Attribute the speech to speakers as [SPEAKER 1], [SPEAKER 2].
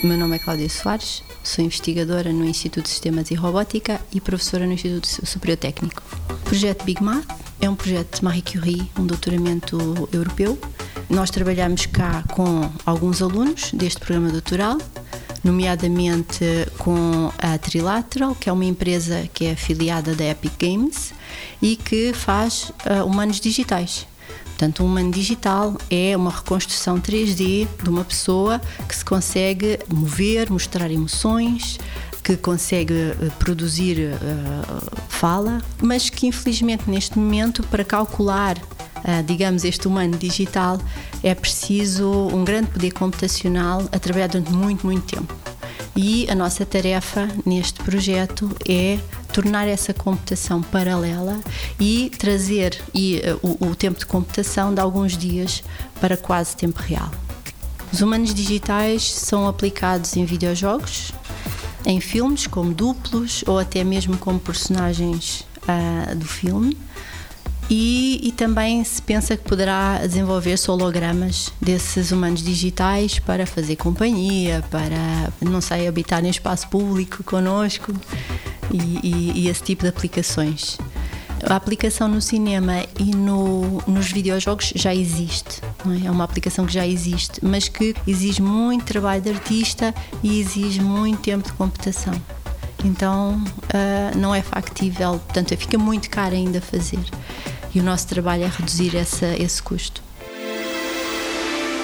[SPEAKER 1] é Cláudia Soares, sou investigadora no Instituto de Sistemas e Robótica e professora no Instituto Superior Técnico. O projeto Big Math é um projeto de Marie Curie, um doutoramento europeu. Nós trabalhamos cá com alguns alunos deste programa doutoral, nomeadamente com a Trilateral, que é uma empresa que é afiliada da Epic Games e que faz uh, humanos digitais. Portanto, um humano digital é uma reconstrução 3D de uma pessoa que se consegue mover, mostrar emoções, que consegue uh, produzir uh, fala, mas que infelizmente neste momento para calcular Uh, digamos, este humano digital, é preciso um grande poder computacional a trabalhar durante muito, muito tempo. E a nossa tarefa neste projeto é tornar essa computação paralela e trazer e, uh, o, o tempo de computação de alguns dias para quase tempo real. Os humanos digitais são aplicados em videojogos, em filmes como duplos ou até mesmo como personagens uh, do filme e, e, também se pensa que poderá desenvolver-se hologramas desses humanos digitais para fazer companhia, para, não sei, habitar em espaço público conosco e, e, e esse tipo de aplicações. A aplicação no cinema e no, nos videojogos já existe, é? é? uma aplicação que já existe, mas que exige muito trabalho de artista e exige muito tempo de computação. Então uh, não é factível, portanto fica muito caro ainda fazer e o nosso trabalho é reduzir essa, esse custo.